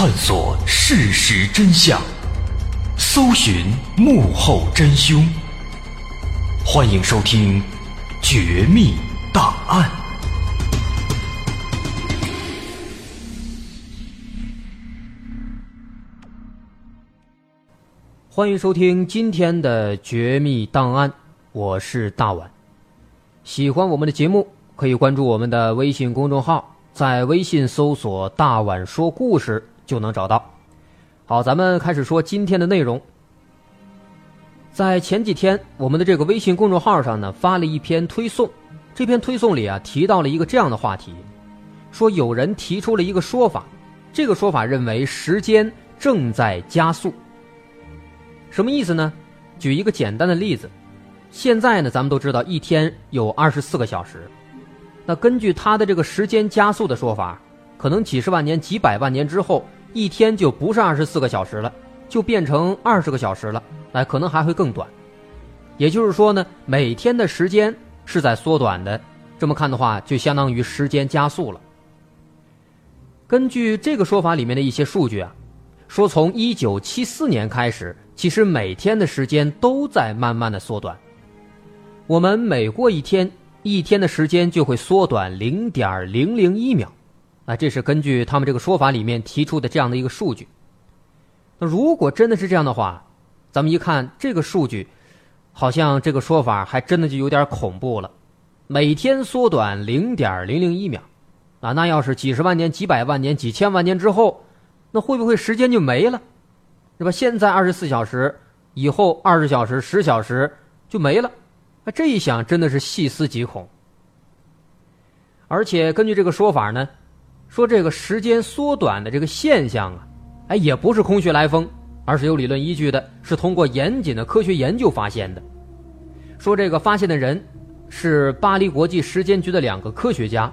探索事实真相，搜寻幕后真凶。欢迎收听《绝密档案》。欢迎收听今天的《绝密档案》，我是大碗。喜欢我们的节目，可以关注我们的微信公众号，在微信搜索“大碗说故事”。就能找到。好，咱们开始说今天的内容。在前几天，我们的这个微信公众号上呢发了一篇推送，这篇推送里啊提到了一个这样的话题，说有人提出了一个说法，这个说法认为时间正在加速。什么意思呢？举一个简单的例子，现在呢咱们都知道一天有二十四个小时，那根据他的这个时间加速的说法，可能几十万年、几百万年之后。一天就不是二十四个小时了，就变成二十个小时了，哎，可能还会更短。也就是说呢，每天的时间是在缩短的。这么看的话，就相当于时间加速了。根据这个说法里面的一些数据啊，说从一九七四年开始，其实每天的时间都在慢慢的缩短。我们每过一天，一天的时间就会缩短零点零零一秒。啊，这是根据他们这个说法里面提出的这样的一个数据。那如果真的是这样的话，咱们一看这个数据，好像这个说法还真的就有点恐怖了。每天缩短零点零零一秒，啊，那要是几十万年、几百万年、几千万年之后，那会不会时间就没了？是吧？现在二十四小时，以后二十小时、十小时就没了。那这一想，真的是细思极恐。而且根据这个说法呢。说这个时间缩短的这个现象啊，哎，也不是空穴来风，而是有理论依据的，是通过严谨的科学研究发现的。说这个发现的人是巴黎国际时间局的两个科学家，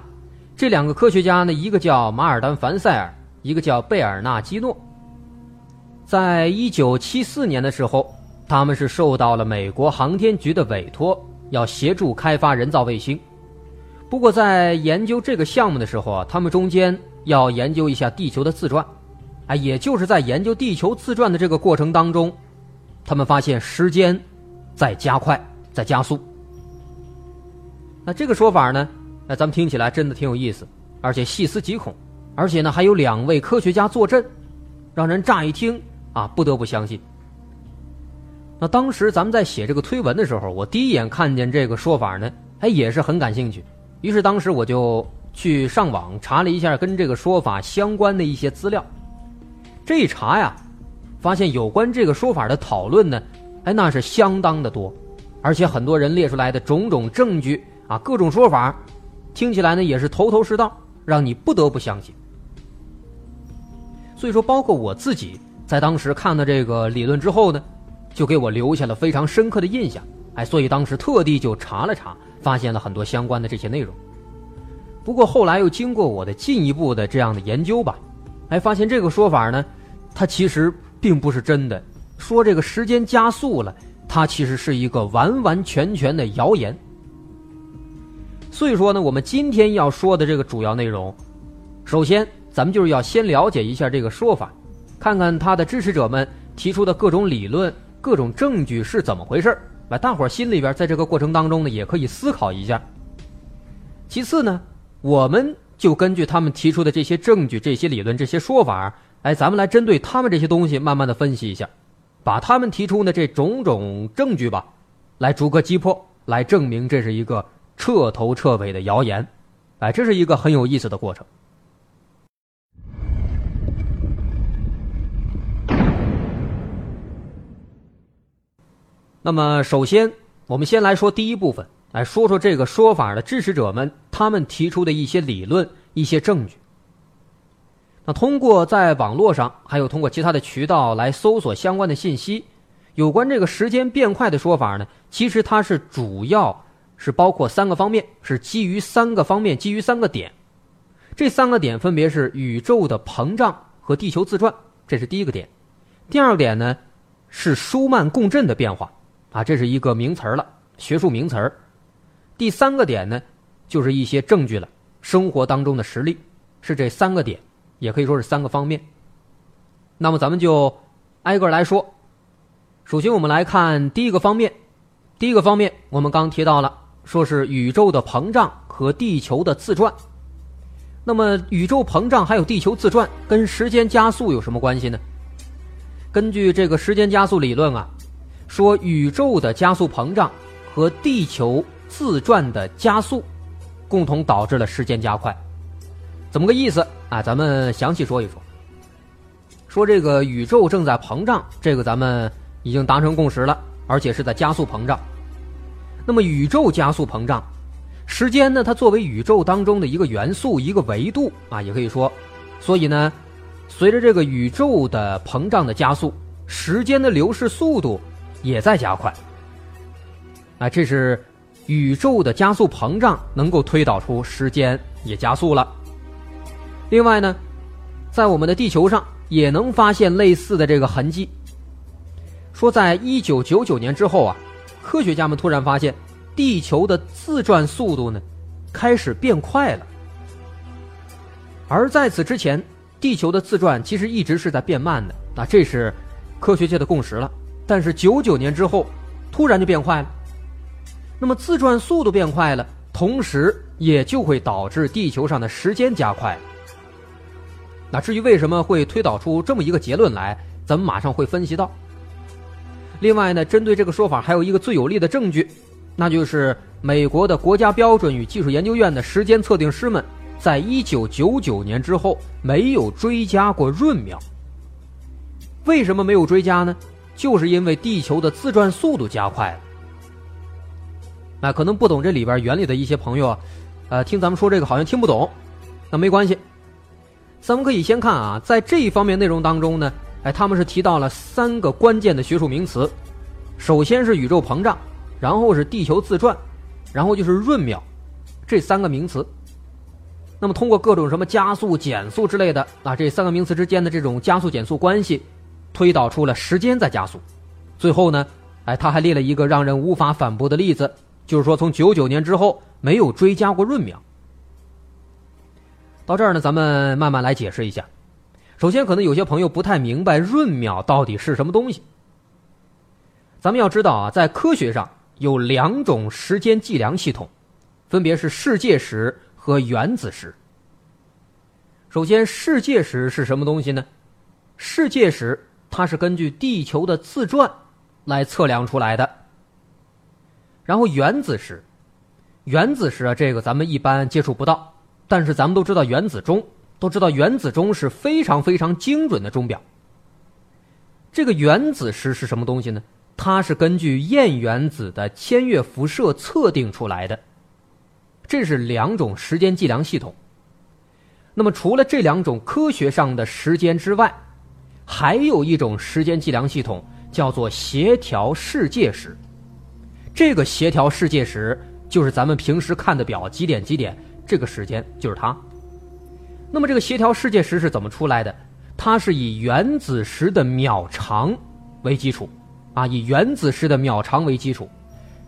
这两个科学家呢，一个叫马尔丹·凡塞尔，一个叫贝尔纳基诺。在一九七四年的时候，他们是受到了美国航天局的委托，要协助开发人造卫星。不过在研究这个项目的时候啊，他们中间要研究一下地球的自转，哎，也就是在研究地球自转的这个过程当中，他们发现时间在加快，在加速。那这个说法呢，那咱们听起来真的挺有意思，而且细思极恐，而且呢还有两位科学家坐镇，让人乍一听啊不得不相信。那当时咱们在写这个推文的时候，我第一眼看见这个说法呢，哎也是很感兴趣，于是当时我就去上网查了一下跟这个说法相关的一些资料。这一查呀，发现有关这个说法的讨论呢，哎那是相当的多，而且很多人列出来的种种证据。啊，各种说法，听起来呢也是头头是道，让你不得不相信。所以说，包括我自己在当时看到这个理论之后呢，就给我留下了非常深刻的印象。哎，所以当时特地就查了查，发现了很多相关的这些内容。不过后来又经过我的进一步的这样的研究吧，哎，发现这个说法呢，它其实并不是真的。说这个时间加速了，它其实是一个完完全全的谣言。所以说呢，我们今天要说的这个主要内容，首先咱们就是要先了解一下这个说法，看看他的支持者们提出的各种理论、各种证据是怎么回事儿。大伙儿心里边在这个过程当中呢，也可以思考一下。其次呢，我们就根据他们提出的这些证据、这些理论、这些说法，哎，咱们来针对他们这些东西慢慢的分析一下，把他们提出的这种种证据吧，来逐个击破，来证明这是一个。彻头彻尾的谣言，哎，这是一个很有意思的过程。那么，首先我们先来说第一部分，来说说这个说法的支持者们他们提出的一些理论、一些证据。那通过在网络上，还有通过其他的渠道来搜索相关的信息，有关这个时间变快的说法呢，其实它是主要。是包括三个方面，是基于三个方面，基于三个点。这三个点分别是宇宙的膨胀和地球自转，这是第一个点。第二点呢，是舒曼共振的变化，啊，这是一个名词儿了，学术名词儿。第三个点呢，就是一些证据了，生活当中的实例，是这三个点，也可以说是三个方面。那么咱们就挨个来说。首先我们来看第一个方面，第一个方面我们刚提到了。说是宇宙的膨胀和地球的自转，那么宇宙膨胀还有地球自转跟时间加速有什么关系呢？根据这个时间加速理论啊，说宇宙的加速膨胀和地球自转的加速，共同导致了时间加快。怎么个意思啊？咱们详细说一说。说这个宇宙正在膨胀，这个咱们已经达成共识了，而且是在加速膨胀。那么宇宙加速膨胀，时间呢？它作为宇宙当中的一个元素、一个维度啊，也可以说，所以呢，随着这个宇宙的膨胀的加速，时间的流逝速度也在加快。啊，这是宇宙的加速膨胀能够推导出时间也加速了。另外呢，在我们的地球上也能发现类似的这个痕迹。说在一九九九年之后啊。科学家们突然发现，地球的自转速度呢，开始变快了。而在此之前，地球的自转其实一直是在变慢的。那这是科学界的共识了。但是九九年之后，突然就变快了。那么自转速度变快了，同时也就会导致地球上的时间加快。那至于为什么会推导出这么一个结论来，咱们马上会分析到。另外呢，针对这个说法，还有一个最有力的证据，那就是美国的国家标准与技术研究院的时间测定师们，在一九九九年之后没有追加过闰秒。为什么没有追加呢？就是因为地球的自转速度加快了。那可能不懂这里边原理的一些朋友啊，呃，听咱们说这个好像听不懂，那没关系，咱们可以先看啊，在这一方面内容当中呢。哎，他们是提到了三个关键的学术名词，首先是宇宙膨胀，然后是地球自转，然后就是闰秒，这三个名词。那么通过各种什么加速、减速之类的啊，这三个名词之间的这种加速减速关系，推导出了时间在加速，最后呢哎，他还列了一个让人无法反驳的例子，就是说从九九年之后没有追加过闰秒。到这儿呢，咱们慢慢来解释一下。首先，可能有些朋友不太明白闰秒到底是什么东西。咱们要知道啊，在科学上有两种时间计量系统，分别是世界时和原子时。首先，世界时是什么东西呢？世界时它是根据地球的自转来测量出来的。然后原子时，原子时啊，这个咱们一般接触不到，但是咱们都知道原子钟，都知道原子钟是非常非常精准的钟表。这个原子时是什么东西呢？它是根据焰原子的千月辐射测定出来的。这是两种时间计量系统。那么，除了这两种科学上的时间之外，还有一种时间计量系统叫做协调世界时。这个协调世界时就是咱们平时看的表，几点几点，这个时间就是它。那么，这个协调世界时是怎么出来的？它是以原子时的秒长为基础，啊，以原子时的秒长为基础，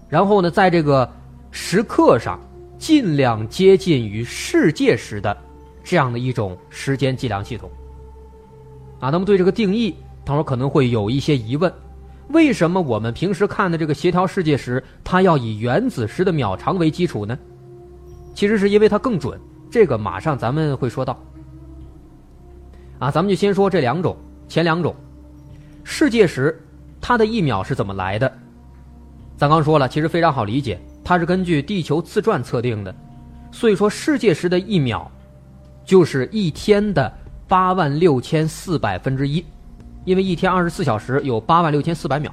然后呢，在这个时刻上尽量接近于世界时的。这样的一种时间计量系统，啊，那么对这个定义，等会儿可能会有一些疑问：为什么我们平时看的这个协调世界时，它要以原子时的秒长为基础呢？其实是因为它更准，这个马上咱们会说到。啊，咱们就先说这两种，前两种，世界时它的一秒是怎么来的？咱刚说了，其实非常好理解，它是根据地球自转测定的，所以说世界时的一秒。就是一天的八万六千四百分之一，因为一天二十四小时有八万六千四百秒，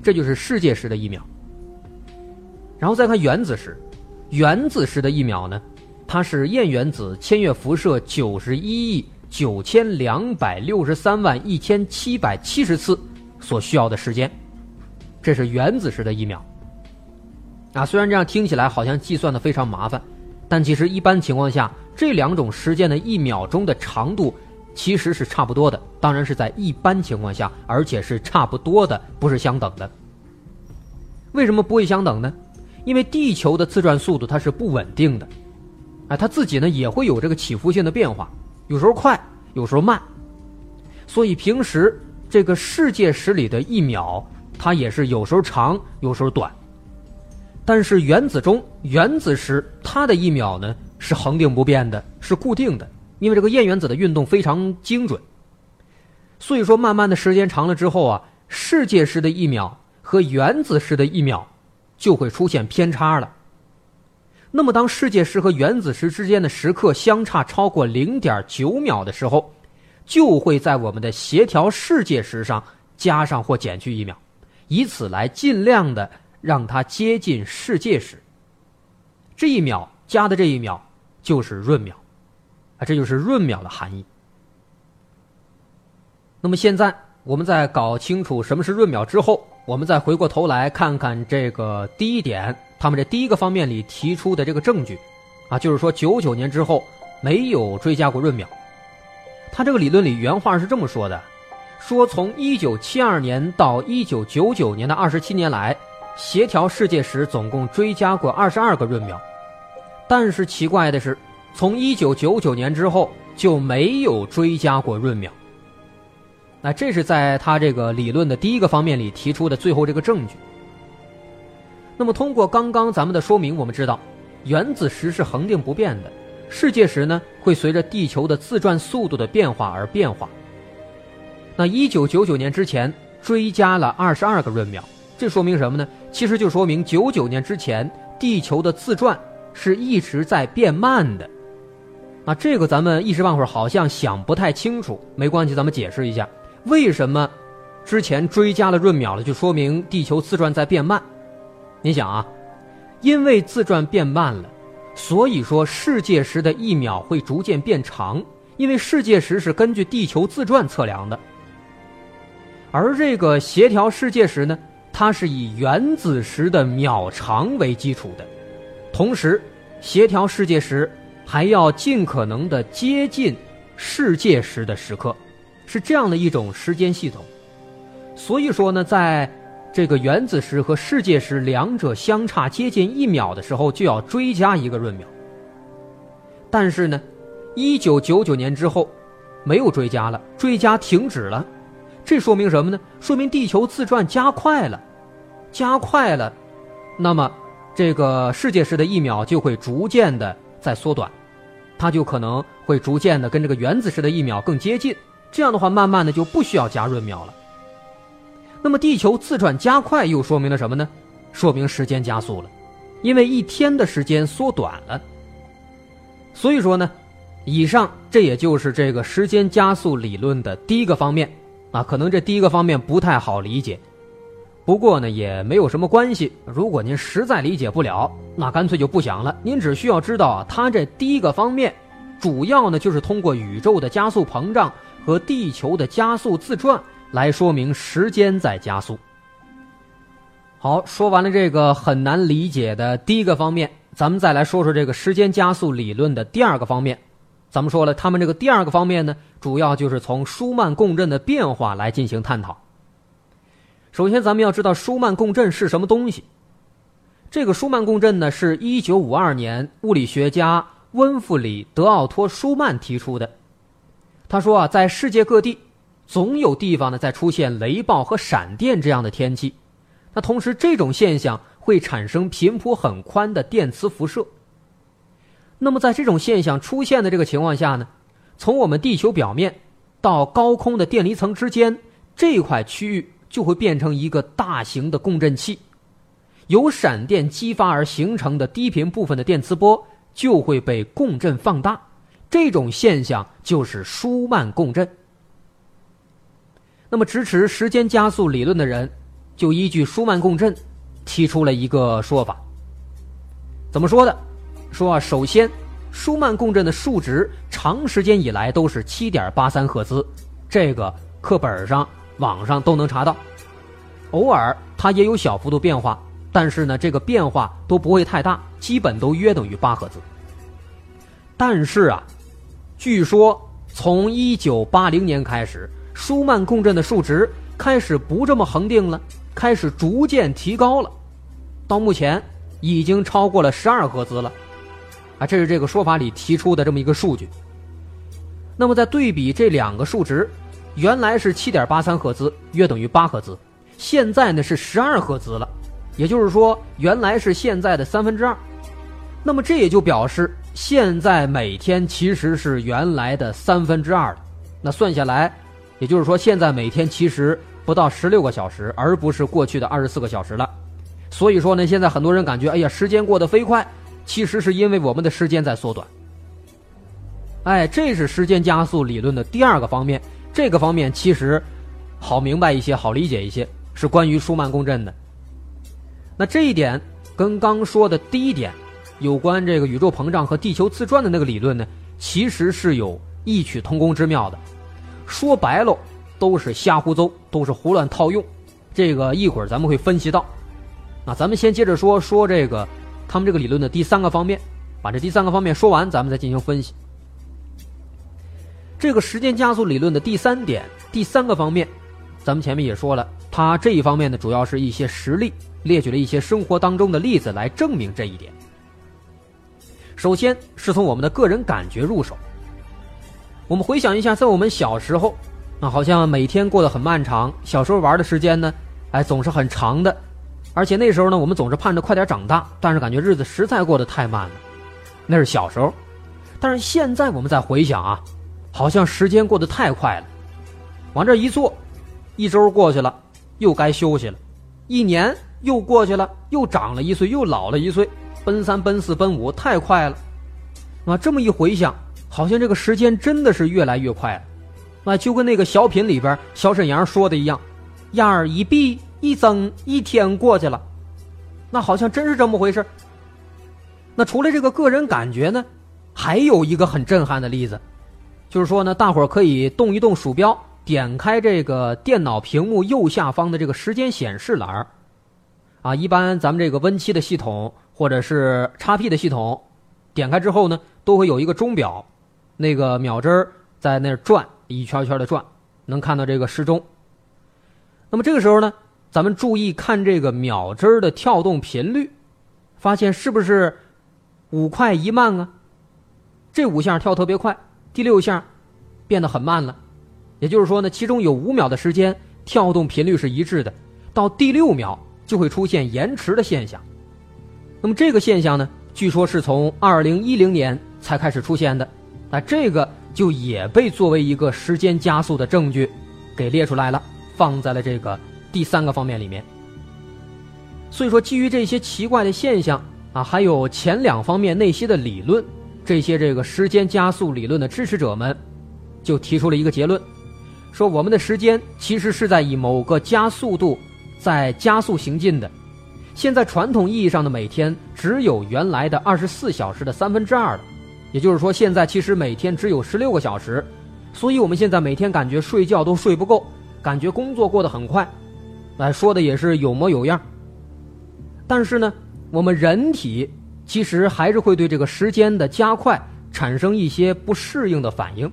这就是世界时的一秒。然后再看原子时，原子时的一秒呢，它是焰原子千月辐射九十一亿九千两百六十三万一千七百七十次所需要的时间，这是原子时的一秒。啊，虽然这样听起来好像计算的非常麻烦，但其实一般情况下。这两种时间的一秒钟的长度其实是差不多的，当然是在一般情况下，而且是差不多的，不是相等的。为什么不会相等呢？因为地球的自转速度它是不稳定的，哎，它自己呢也会有这个起伏性的变化，有时候快，有时候慢。所以平时这个世界时里的一秒，它也是有时候长，有时候短。但是原子钟原子时它的一秒呢？是恒定不变的，是固定的，因为这个焰原子的运动非常精准。所以说，慢慢的时间长了之后啊，世界时的一秒和原子时的一秒就会出现偏差了。那么，当世界时和原子时之间的时刻相差超过零点九秒的时候，就会在我们的协调世界时上加上或减去一秒，以此来尽量的让它接近世界时。这一秒加的这一秒。就是闰秒，啊，这就是闰秒的含义。那么现在我们在搞清楚什么是闰秒之后，我们再回过头来看看这个第一点，他们这第一个方面里提出的这个证据，啊，就是说九九年之后没有追加过闰秒。他这个理论里原话是这么说的：说从一九七二年到一九九九年的二十七年来，协调世界时总共追加过二十二个闰秒。但是奇怪的是，从一九九九年之后就没有追加过闰秒。那这是在他这个理论的第一个方面里提出的最后这个证据。那么通过刚刚咱们的说明，我们知道原子时是恒定不变的，世界时呢会随着地球的自转速度的变化而变化。那一九九九年之前追加了二十二个闰秒，这说明什么呢？其实就说明九九年之前地球的自转。是一直在变慢的，啊，这个咱们一时半会儿好像想不太清楚，没关系，咱们解释一下，为什么之前追加了闰秒了，就说明地球自转在变慢。你想啊，因为自转变慢了，所以说世界时的一秒会逐渐变长，因为世界时是根据地球自转测量的，而这个协调世界时呢，它是以原子时的秒长为基础的。同时，协调世界时还要尽可能的接近世界时的时刻，是这样的一种时间系统。所以说呢，在这个原子时和世界时两者相差接近一秒的时候，就要追加一个闰秒。但是呢，一九九九年之后，没有追加了，追加停止了。这说明什么呢？说明地球自转加快了，加快了，那么这个世界时的一秒就会逐渐的在缩短，它就可能会逐渐的跟这个原子时的一秒更接近。这样的话，慢慢的就不需要加闰秒了。那么地球自转加快又说明了什么呢？说明时间加速了，因为一天的时间缩短了。所以说呢，以上这也就是这个时间加速理论的第一个方面啊。可能这第一个方面不太好理解，不过呢也没有什么关系。如果您实在理解不了，那干脆就不讲了。您只需要知道啊，它这第一个方面，主要呢就是通过宇宙的加速膨胀。和地球的加速自转来说明时间在加速。好，说完了这个很难理解的第一个方面，咱们再来说说这个时间加速理论的第二个方面。咱们说了，他们这个第二个方面呢，主要就是从舒曼共振的变化来进行探讨。首先，咱们要知道舒曼共振是什么东西。这个舒曼共振呢，是一九五二年物理学家温弗里·德奥托·舒曼提出的。他说啊，在世界各地，总有地方呢在出现雷暴和闪电这样的天气。那同时，这种现象会产生频谱很宽的电磁辐射。那么，在这种现象出现的这个情况下呢，从我们地球表面到高空的电离层之间这块区域就会变成一个大型的共振器，由闪电激发而形成的低频部分的电磁波就会被共振放大。这种现象就是舒曼共振。那么，支持时间加速理论的人，就依据舒曼共振，提出了一个说法。怎么说的？说啊，首先，舒曼共振的数值长时间以来都是七点八三赫兹，这个课本上、网上都能查到。偶尔它也有小幅度变化，但是呢，这个变化都不会太大，基本都约等于八赫兹。但是啊。据说，从一九八零年开始，舒曼共振的数值开始不这么恒定了，开始逐渐提高了，到目前已经超过了十二赫兹了，啊，这是这个说法里提出的这么一个数据。那么，在对比这两个数值，原来是七点八三赫兹，约等于八赫兹，现在呢是十二赫兹了，也就是说，原来是现在的三分之二。那么，这也就表示。现在每天其实是原来的三分之二了，那算下来，也就是说现在每天其实不到十六个小时，而不是过去的二十四个小时了。所以说呢，现在很多人感觉，哎呀，时间过得飞快，其实是因为我们的时间在缩短。哎，这是时间加速理论的第二个方面，这个方面其实好明白一些，好理解一些，是关于舒曼共振的。那这一点跟刚说的第一点。有关这个宇宙膨胀和地球自转的那个理论呢，其实是有异曲同工之妙的。说白了，都是瞎胡诌，都是胡乱套用。这个一会儿咱们会分析到。那咱们先接着说说这个他们这个理论的第三个方面，把这第三个方面说完，咱们再进行分析。这个时间加速理论的第三点、第三个方面，咱们前面也说了，它这一方面呢，主要是一些实例，列举了一些生活当中的例子来证明这一点。首先是从我们的个人感觉入手。我们回想一下，在我们小时候，啊，好像每天过得很漫长。小时候玩的时间呢，哎，总是很长的。而且那时候呢，我们总是盼着快点长大，但是感觉日子实在过得太慢了。那是小时候，但是现在我们再回想啊，好像时间过得太快了。往这一坐，一周过去了，又该休息了；一年又过去了，又长了一岁，又老了一岁。奔三奔四奔五太快了，啊，这么一回想，好像这个时间真的是越来越快了，啊，就跟那个小品里边小沈阳说的一样，眼儿一闭一睁，一天过去了，那好像真是这么回事。那除了这个个人感觉呢，还有一个很震撼的例子，就是说呢，大伙儿可以动一动鼠标，点开这个电脑屏幕右下方的这个时间显示栏儿，啊，一般咱们这个 Win7 的系统。或者是 XP 的系统，点开之后呢，都会有一个钟表，那个秒针儿在那转，一圈圈的转，能看到这个时钟。那么这个时候呢，咱们注意看这个秒针儿的跳动频率，发现是不是五快一慢啊？这五下跳特别快，第六下变得很慢了。也就是说呢，其中有五秒的时间跳动频率是一致的，到第六秒就会出现延迟的现象。那么这个现象呢，据说是从二零一零年才开始出现的，那这个就也被作为一个时间加速的证据给列出来了，放在了这个。第三个方面里面，所以说基于这些奇怪的现象啊，还有前两方面那些的理论，这些这个时间加速理论的支持者们，就提出了一个结论，说我们的时间其实是在以某个加速度在加速行进的。现在传统意义上的每天只有原来的二十四小时的三分之二了，也就是说现在其实每天只有十六个小时，所以我们现在每天感觉睡觉都睡不够，感觉工作过得很快。来说的也是有模有样，但是呢，我们人体其实还是会对这个时间的加快产生一些不适应的反应，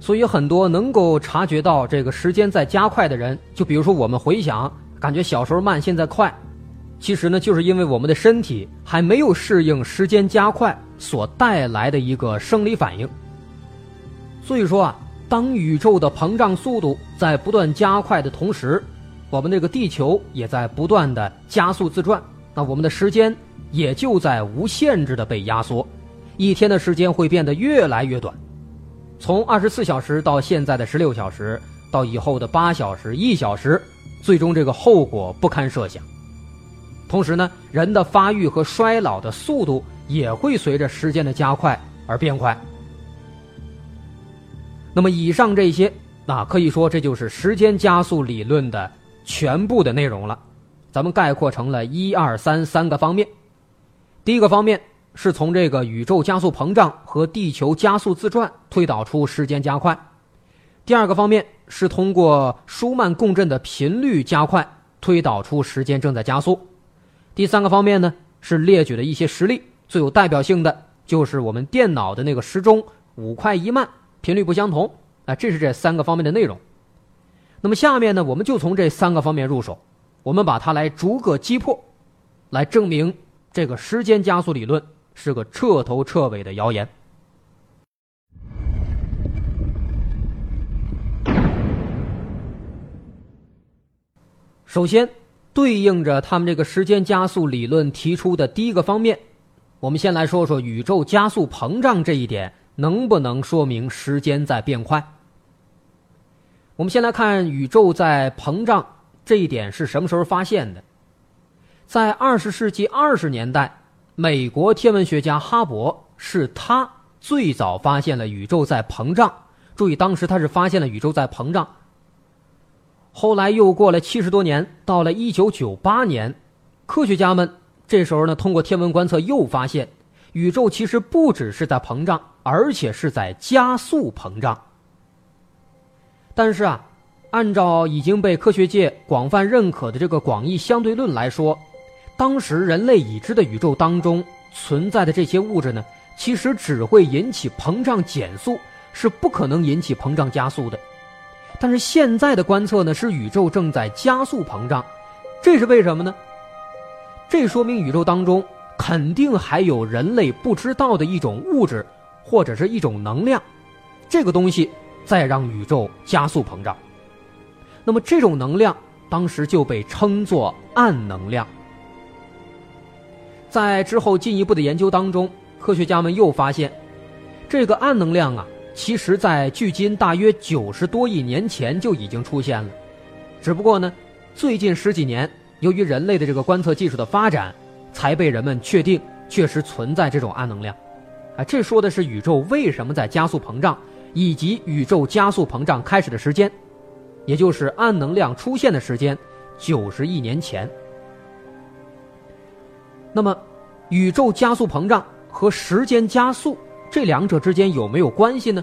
所以很多能够察觉到这个时间在加快的人，就比如说我们回想，感觉小时候慢，现在快，其实呢，就是因为我们的身体还没有适应时间加快所带来的一个生理反应。所以说啊，当宇宙的膨胀速度在不断加快的同时，我们这个地球也在不断的加速自转，那我们的时间也就在无限制的被压缩，一天的时间会变得越来越短，从二十四小时到现在的十六小时，到以后的八小时、一小时，最终这个后果不堪设想。同时呢，人的发育和衰老的速度也会随着时间的加快而变快。那么以上这些，那可以说这就是时间加速理论的。全部的内容了，咱们概括成了一二三三个方面。第一个方面是从这个宇宙加速膨胀和地球加速自转推导出时间加快。第二个方面是通过舒曼共振的频率加快推导出时间正在加速。第三个方面呢是列举了一些实例，最有代表性的就是我们电脑的那个时钟五快一慢，频率不相同。啊，这是这三个方面的内容。那么下面呢，我们就从这三个方面入手，我们把它来逐个击破，来证明这个时间加速理论是个彻头彻尾的谣言。首先，对应着他们这个时间加速理论提出的第一个方面，我们先来说说宇宙加速膨胀这一点能不能说明时间在变快。我们先来看宇宙在膨胀这一点是什么时候发现的？在二十世纪二十年代，美国天文学家哈勃是他最早发现了宇宙在膨胀。注意，当时他是发现了宇宙在膨胀。后来又过了七十多年，到了一九九八年，科学家们这时候呢，通过天文观测又发现，宇宙其实不只是在膨胀，而且是在加速膨胀。但是啊，按照已经被科学界广泛认可的这个广义相对论来说，当时人类已知的宇宙当中存在的这些物质呢，其实只会引起膨胀减速，是不可能引起膨胀加速的。但是现在的观测呢，是宇宙正在加速膨胀，这是为什么呢？这说明宇宙当中肯定还有人类不知道的一种物质，或者是一种能量，这个东西。在让宇宙加速膨胀，那么这种能量当时就被称作暗能量。在之后进一步的研究当中，科学家们又发现，这个暗能量啊，其实在距今大约九十多亿年前就已经出现了，只不过呢，最近十几年，由于人类的这个观测技术的发展，才被人们确定确实存在这种暗能量。啊，这说的是宇宙为什么在加速膨胀。以及宇宙加速膨胀开始的时间，也就是暗能量出现的时间，九十亿年前。那么，宇宙加速膨胀和时间加速这两者之间有没有关系呢？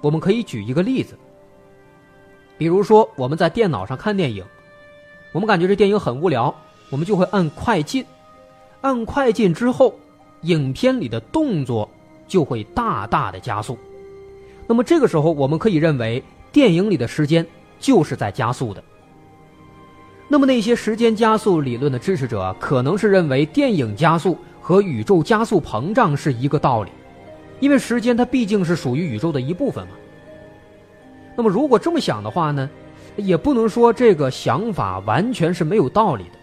我们可以举一个例子。比如说，我们在电脑上看电影，我们感觉这电影很无聊，我们就会按快进，按快进之后，影片里的动作就会大大的加速。那么这个时候，我们可以认为电影里的时间就是在加速的。那么那些时间加速理论的支持者，可能是认为电影加速和宇宙加速膨胀是一个道理，因为时间它毕竟是属于宇宙的一部分嘛。那么如果这么想的话呢，也不能说这个想法完全是没有道理的。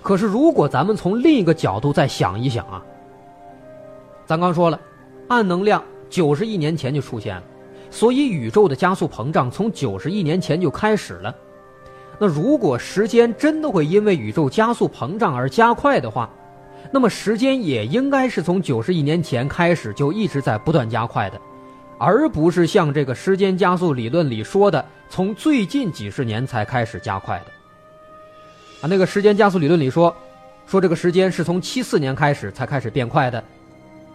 可是如果咱们从另一个角度再想一想啊，咱刚说了，暗能量九十亿年前就出现了，所以宇宙的加速膨胀从九十亿年前就开始了。那如果时间真的会因为宇宙加速膨胀而加快的话，那么时间也应该是从九十亿年前开始就一直在不断加快的，而不是像这个时间加速理论里说的，从最近几十年才开始加快的。啊，那个时间加速理论里说，说这个时间是从七四年开始才开始变快的，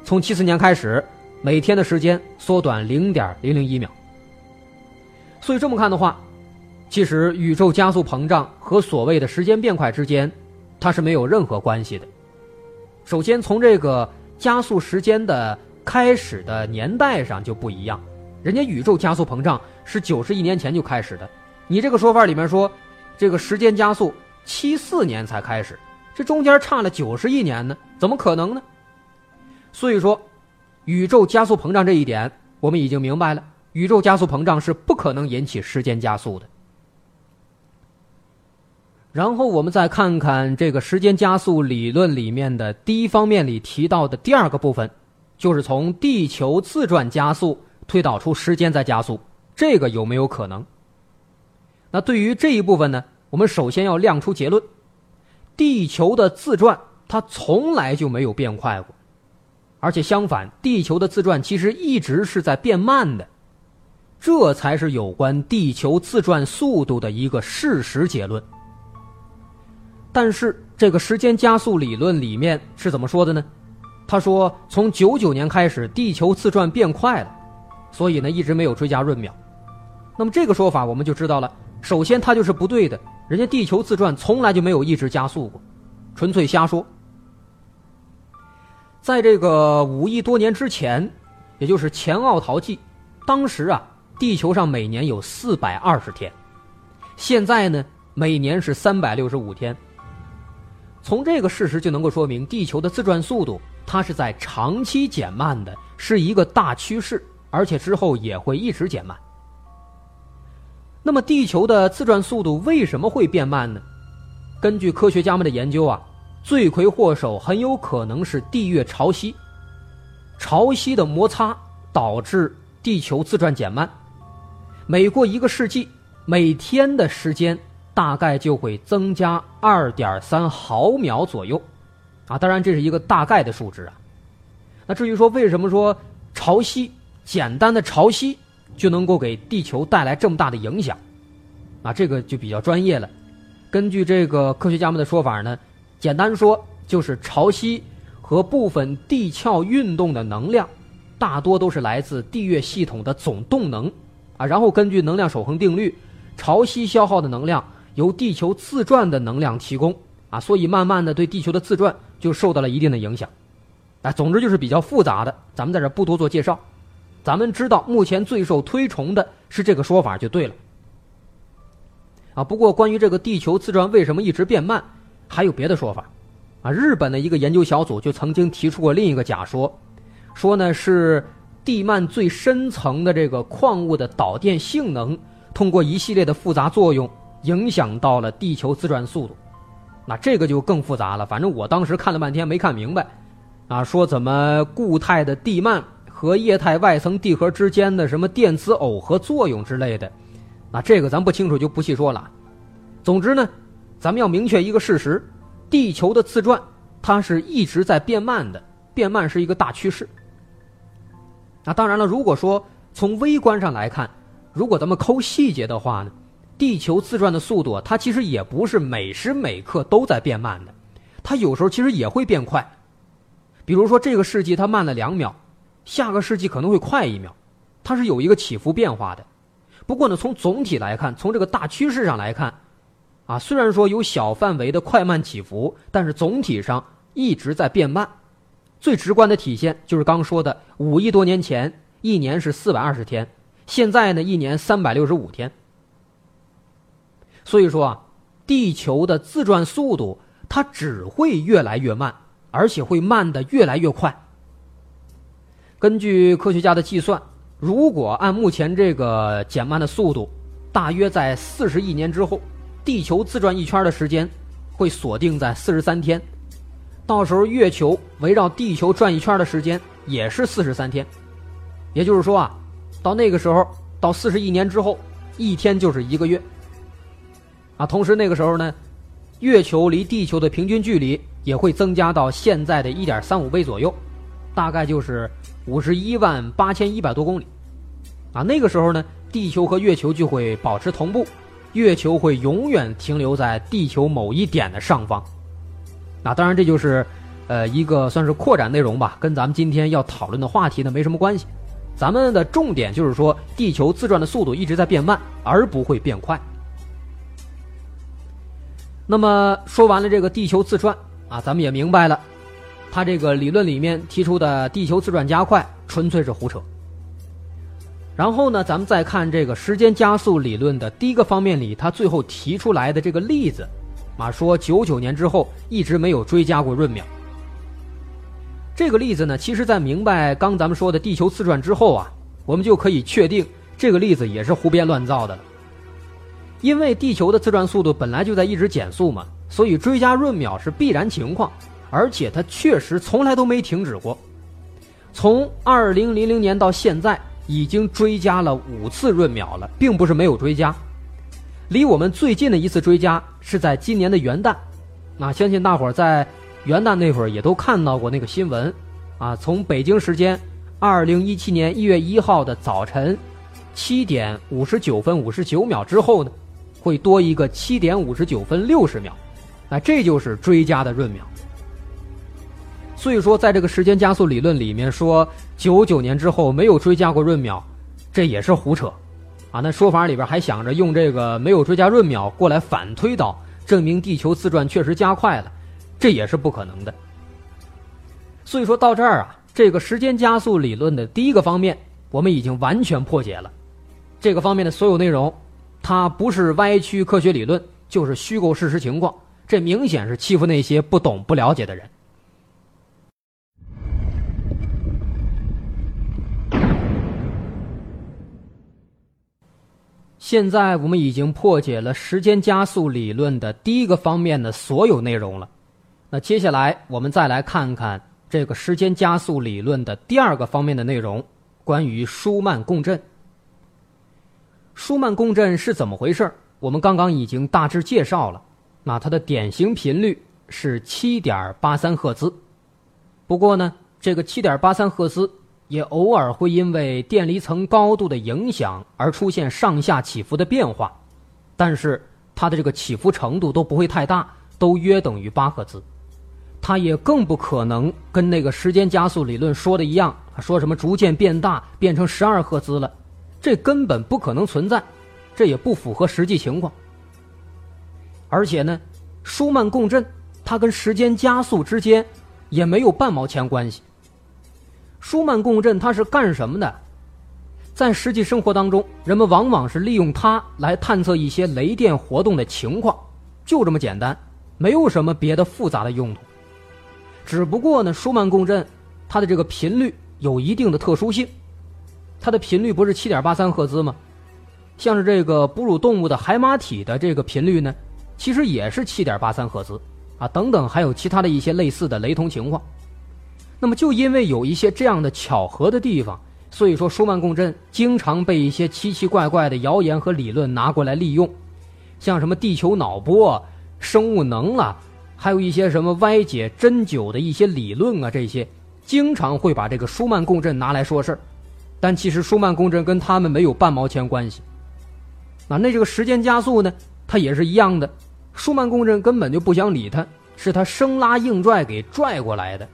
从七四年开始，每天的时间缩短零点零零一秒。所以这么看的话。其实，宇宙加速膨胀和所谓的时间变快之间，它是没有任何关系的。首先，从这个加速时间的开始的年代上就不一样，人家宇宙加速膨胀是九十亿年前就开始的，你这个说法里面说，这个时间加速七四年才开始，这中间差了九十亿年呢，怎么可能呢？所以说，宇宙加速膨胀这一点，我们已经明白了，宇宙加速膨胀是不可能引起时间加速的。然后我们再看看这个时间加速理论里面的第一方面里提到的第二个部分，就是从地球自转加速推导出时间在加速，这个有没有可能？那对于这一部分呢，我们首先要亮出结论：地球的自转它从来就没有变快过，而且相反，地球的自转其实一直是在变慢的，这才是有关地球自转速度的一个事实结论。但是这个时间加速理论里面是怎么说的呢？他说，从九九年开始，地球自转变快了，所以呢一直没有追加闰秒。那么这个说法我们就知道了，首先它就是不对的，人家地球自转从来就没有一直加速过，纯粹瞎说。在这个五亿多年之前，也就是前奥陶纪，当时啊，地球上每年有四百二十天，现在呢每年是三百六十五天。从这个事实就能够说明，地球的自转速度它是在长期减慢的，是一个大趋势，而且之后也会一直减慢。那么，地球的自转速度为什么会变慢呢？根据科学家们的研究啊，罪魁祸首很有可能是地月潮汐，潮汐的摩擦导致地球自转减慢，每过一个世纪，每天的时间。大概就会增加二点三毫秒左右，啊，当然这是一个大概的数值啊。那至于说为什么说潮汐简单的潮汐就能够给地球带来这么大的影响，啊，这个就比较专业了。根据这个科学家们的说法呢，简单说就是潮汐和部分地壳运动的能量，大多都是来自地月系统的总动能，啊，然后根据能量守恒定律，潮汐消耗的能量。由地球自转的能量提供啊，所以慢慢的对地球的自转就受到了一定的影响，啊，总之就是比较复杂的，咱们在这不多做介绍，咱们知道目前最受推崇的是这个说法就对了，啊，不过关于这个地球自转为什么一直变慢，还有别的说法，啊，日本的一个研究小组就曾经提出过另一个假说，说呢是地幔最深层的这个矿物的导电性能通过一系列的复杂作用。影响到了地球自转速度，那这个就更复杂了。反正我当时看了半天没看明白，啊，说怎么固态的地幔和液态外层地核之间的什么电磁耦合作用之类的，那这个咱不清楚就不细说了。总之呢，咱们要明确一个事实：地球的自转它是一直在变慢的，变慢是一个大趋势。那当然了，如果说从微观上来看，如果咱们抠细节的话呢？地球自转的速度，它其实也不是每时每刻都在变慢的，它有时候其实也会变快。比如说这个世纪它慢了两秒，下个世纪可能会快一秒，它是有一个起伏变化的。不过呢，从总体来看，从这个大趋势上来看，啊，虽然说有小范围的快慢起伏，但是总体上一直在变慢。最直观的体现就是刚说的，五亿多年前一年是四百二十天，现在呢一年三百六十五天。所以说啊，地球的自转速度它只会越来越慢，而且会慢的越来越快。根据科学家的计算，如果按目前这个减慢的速度，大约在四十亿年之后，地球自转一圈的时间会锁定在四十三天。到时候月球围绕地球转一圈的时间也是四十三天。也就是说啊，到那个时候，到四十亿年之后，一天就是一个月。啊，同时那个时候呢，月球离地球的平均距离也会增加到现在的一点三五倍左右，大概就是五十一万八千一百多公里。啊，那个时候呢，地球和月球就会保持同步，月球会永远停留在地球某一点的上方。那当然，这就是呃一个算是扩展内容吧，跟咱们今天要讨论的话题呢没什么关系。咱们的重点就是说，地球自转的速度一直在变慢，而不会变快。那么说完了这个地球自转啊，咱们也明白了，他这个理论里面提出的地球自转加快纯粹是胡扯。然后呢，咱们再看这个时间加速理论的第一个方面里，他最后提出来的这个例子，啊，说九九年之后一直没有追加过闰秒。这个例子呢，其实，在明白刚咱们说的地球自转之后啊，我们就可以确定这个例子也是胡编乱造的了。因为地球的自转速度本来就在一直减速嘛，所以追加闰秒是必然情况，而且它确实从来都没停止过。从二零零零年到现在，已经追加了五次闰秒了，并不是没有追加。离我们最近的一次追加是在今年的元旦，那相信大伙儿在。元旦那会儿也都看到过那个新闻，啊，从北京时间二零一七年一月一号的早晨七点五十九分五十九秒之后呢，会多一个七点五十九分六十秒，那这就是追加的闰秒。所以说，在这个时间加速理论里面说九九年之后没有追加过闰秒，这也是胡扯，啊，那说法里边还想着用这个没有追加闰秒过来反推导，证明地球自转确实加快了。这也是不可能的。所以说到这儿啊，这个时间加速理论的第一个方面，我们已经完全破解了。这个方面的所有内容，它不是歪曲科学理论，就是虚构事实情况。这明显是欺负那些不懂不了解的人。现在我们已经破解了时间加速理论的第一个方面的所有内容了。那接下来我们再来看看这个时间加速理论的第二个方面的内容，关于舒曼共振。舒曼共振是怎么回事我们刚刚已经大致介绍了。那它的典型频率是七点八三赫兹。不过呢，这个七点八三赫兹也偶尔会因为电离层高度的影响而出现上下起伏的变化，但是它的这个起伏程度都不会太大，都约等于八赫兹。它也更不可能跟那个时间加速理论说的一样，说什么逐渐变大变成十二赫兹了，这根本不可能存在，这也不符合实际情况。而且呢，舒曼共振它跟时间加速之间也没有半毛钱关系。舒曼共振它是干什么的？在实际生活当中，人们往往是利用它来探测一些雷电活动的情况，就这么简单，没有什么别的复杂的用途。只不过呢，舒曼共振，它的这个频率有一定的特殊性，它的频率不是七点八三赫兹吗？像是这个哺乳动物的海马体的这个频率呢，其实也是七点八三赫兹啊，等等，还有其他的一些类似的雷同情况。那么就因为有一些这样的巧合的地方，所以说舒曼共振经常被一些奇奇怪怪的谣言和理论拿过来利用，像什么地球脑波、生物能啊。还有一些什么歪解针灸的一些理论啊，这些经常会把这个舒曼共振拿来说事儿，但其实舒曼共振跟他们没有半毛钱关系。那那这个时间加速呢，它也是一样的，舒曼共振根本就不想理它，是它生拉硬拽给拽过来的。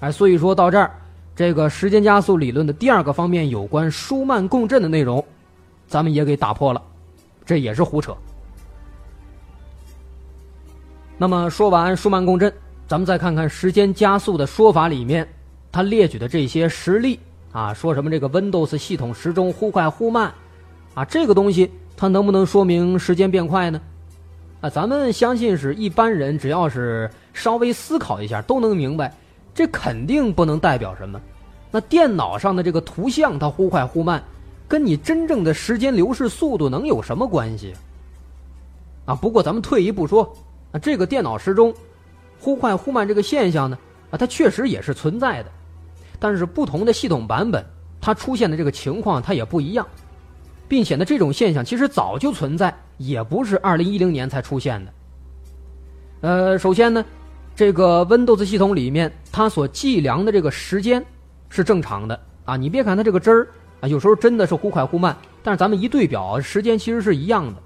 哎，所以说到这儿，这个时间加速理论的第二个方面有关舒曼共振的内容，咱们也给打破了，这也是胡扯。那么说完舒曼共振，咱们再看看时间加速的说法里面，他列举的这些实例啊，说什么这个 Windows 系统时钟忽快忽慢，啊，这个东西它能不能说明时间变快呢？啊，咱们相信是一般人，只要是稍微思考一下，都能明白，这肯定不能代表什么。那电脑上的这个图像，它忽快忽慢，跟你真正的时间流逝速度能有什么关系？啊，不过咱们退一步说，啊，这个电脑时钟忽快忽慢这个现象呢，啊，它确实也是存在的，但是不同的系统版本，它出现的这个情况它也不一样，并且呢，这种现象其实早就存在。也不是二零一零年才出现的。呃，首先呢，这个 Windows 系统里面它所计量的这个时间是正常的啊。你别看它这个针儿啊，有时候真的是忽快忽慢，但是咱们一对表，时间其实是一样的。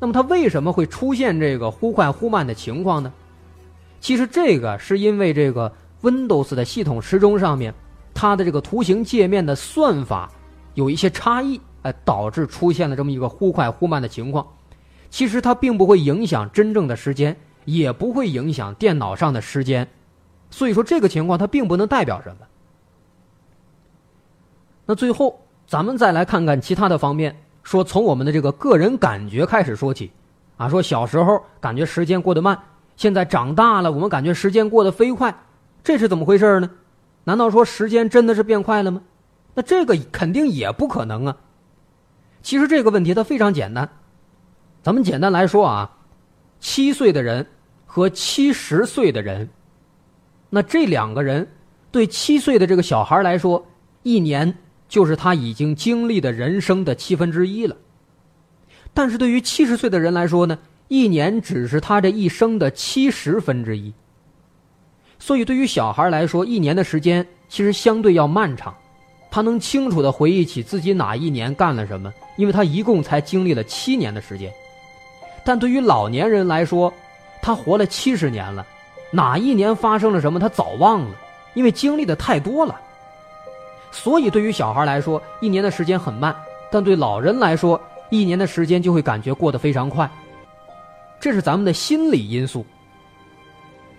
那么它为什么会出现这个忽快忽慢的情况呢？其实这个是因为这个 Windows 的系统时钟上面它的这个图形界面的算法有一些差异。哎，导致出现了这么一个忽快忽慢的情况，其实它并不会影响真正的时间，也不会影响电脑上的时间，所以说这个情况它并不能代表什么。那最后咱们再来看看其他的方面，说从我们的这个个人感觉开始说起，啊，说小时候感觉时间过得慢，现在长大了我们感觉时间过得飞快，这是怎么回事呢？难道说时间真的是变快了吗？那这个肯定也不可能啊。其实这个问题它非常简单，咱们简单来说啊，七岁的人和七十岁的人，那这两个人对七岁的这个小孩来说，一年就是他已经经历的人生的七分之一了。但是对于七十岁的人来说呢，一年只是他这一生的七十分之一。所以对于小孩来说，一年的时间其实相对要漫长，他能清楚的回忆起自己哪一年干了什么。因为他一共才经历了七年的时间，但对于老年人来说，他活了七十年了，哪一年发生了什么他早忘了，因为经历的太多了。所以对于小孩来说，一年的时间很慢，但对老人来说，一年的时间就会感觉过得非常快。这是咱们的心理因素。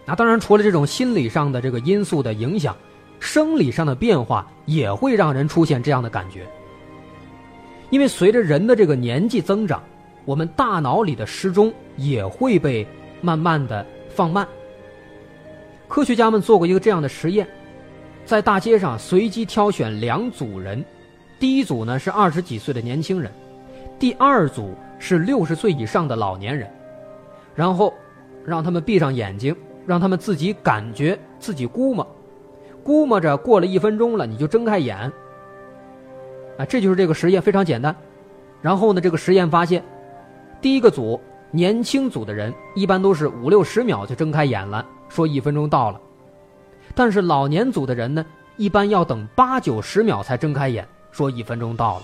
那当然，除了这种心理上的这个因素的影响，生理上的变化也会让人出现这样的感觉。因为随着人的这个年纪增长，我们大脑里的时钟也会被慢慢的放慢。科学家们做过一个这样的实验，在大街上随机挑选两组人，第一组呢是二十几岁的年轻人，第二组是六十岁以上的老年人，然后让他们闭上眼睛，让他们自己感觉自己估摸，估摸着过了一分钟了，你就睁开眼。啊，这就是这个实验非常简单。然后呢，这个实验发现，第一个组年轻组的人一般都是五六十秒就睁开眼了，说一分钟到了；但是老年组的人呢，一般要等八九十秒才睁开眼，说一分钟到了。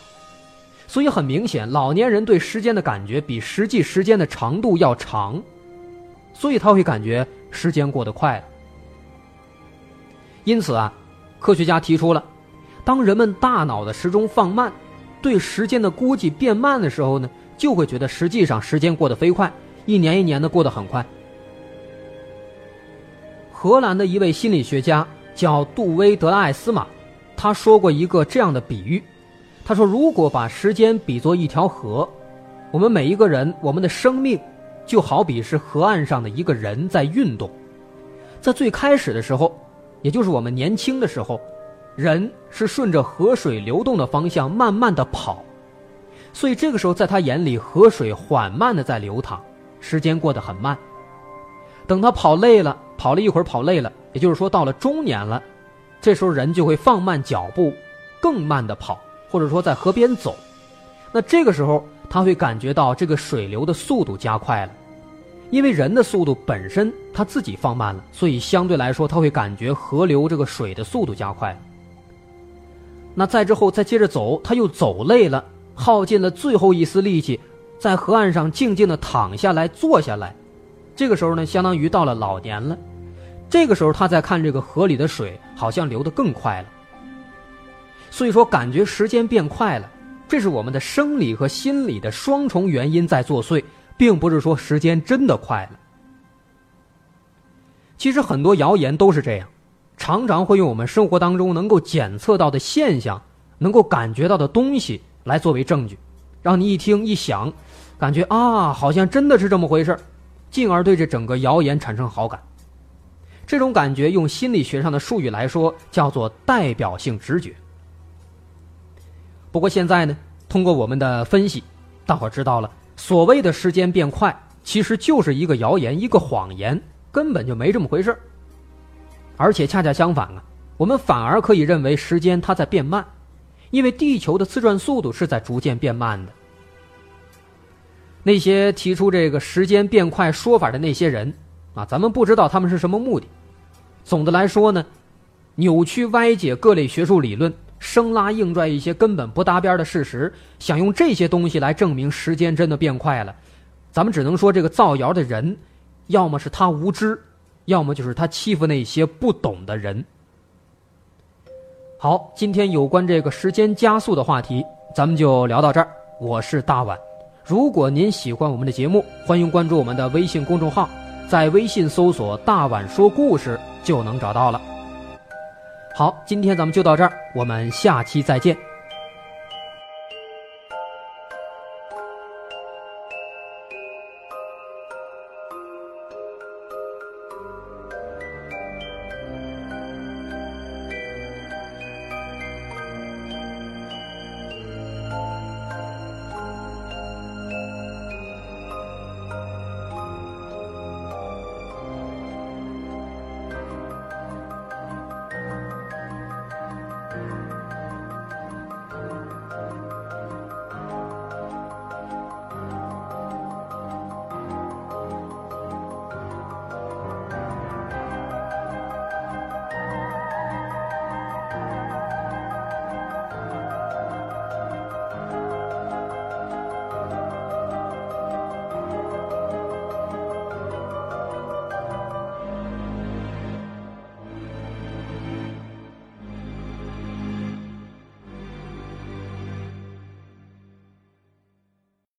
所以很明显，老年人对时间的感觉比实际时间的长度要长，所以他会感觉时间过得快了。因此啊，科学家提出了。当人们大脑的时钟放慢，对时间的估计变慢的时候呢，就会觉得实际上时间过得飞快，一年一年的过得很快。荷兰的一位心理学家叫杜威德拉艾斯玛，他说过一个这样的比喻，他说：“如果把时间比作一条河，我们每一个人，我们的生命就好比是河岸上的一个人在运动，在最开始的时候，也就是我们年轻的时候。”人是顺着河水流动的方向慢慢的跑，所以这个时候在他眼里，河水缓慢的在流淌，时间过得很慢。等他跑累了，跑了一会儿跑累了，也就是说到了中年了，这时候人就会放慢脚步，更慢的跑，或者说在河边走。那这个时候他会感觉到这个水流的速度加快了，因为人的速度本身他自己放慢了，所以相对来说他会感觉河流这个水的速度加快。那再之后再接着走，他又走累了，耗尽了最后一丝力气，在河岸上静静的躺下来坐下来。这个时候呢，相当于到了老年了。这个时候他在看这个河里的水，好像流得更快了。所以说，感觉时间变快了，这是我们的生理和心理的双重原因在作祟，并不是说时间真的快了。其实很多谣言都是这样。常常会用我们生活当中能够检测到的现象、能够感觉到的东西来作为证据，让你一听一想，感觉啊，好像真的是这么回事儿进而对这整个谣言产生好感。这种感觉用心理学上的术语来说，叫做代表性直觉。不过现在呢，通过我们的分析，大伙知道了，所谓的时间变快，其实就是一个谣言，一个谎言，根本就没这么回事而且恰恰相反啊，我们反而可以认为时间它在变慢，因为地球的自转速度是在逐渐变慢的。那些提出这个时间变快说法的那些人。啊，咱们不知道他们是什么目的。总的来说呢，扭曲歪解各类学术理论，生拉硬拽一些根本不搭边的事实，想用这些东西来证明时间真的变快了。咱们只能说，这个造谣的人，要么是他无知，要么就是他欺负那些不懂的人。好，今天有关这个时间加速的话题，咱们就聊到这儿。我是大碗，如果您喜欢我们的节目，欢迎关注我们的微信公众号。在微信搜索“大碗说故事”就能找到了。好，今天咱们就到这儿，我们下期再见。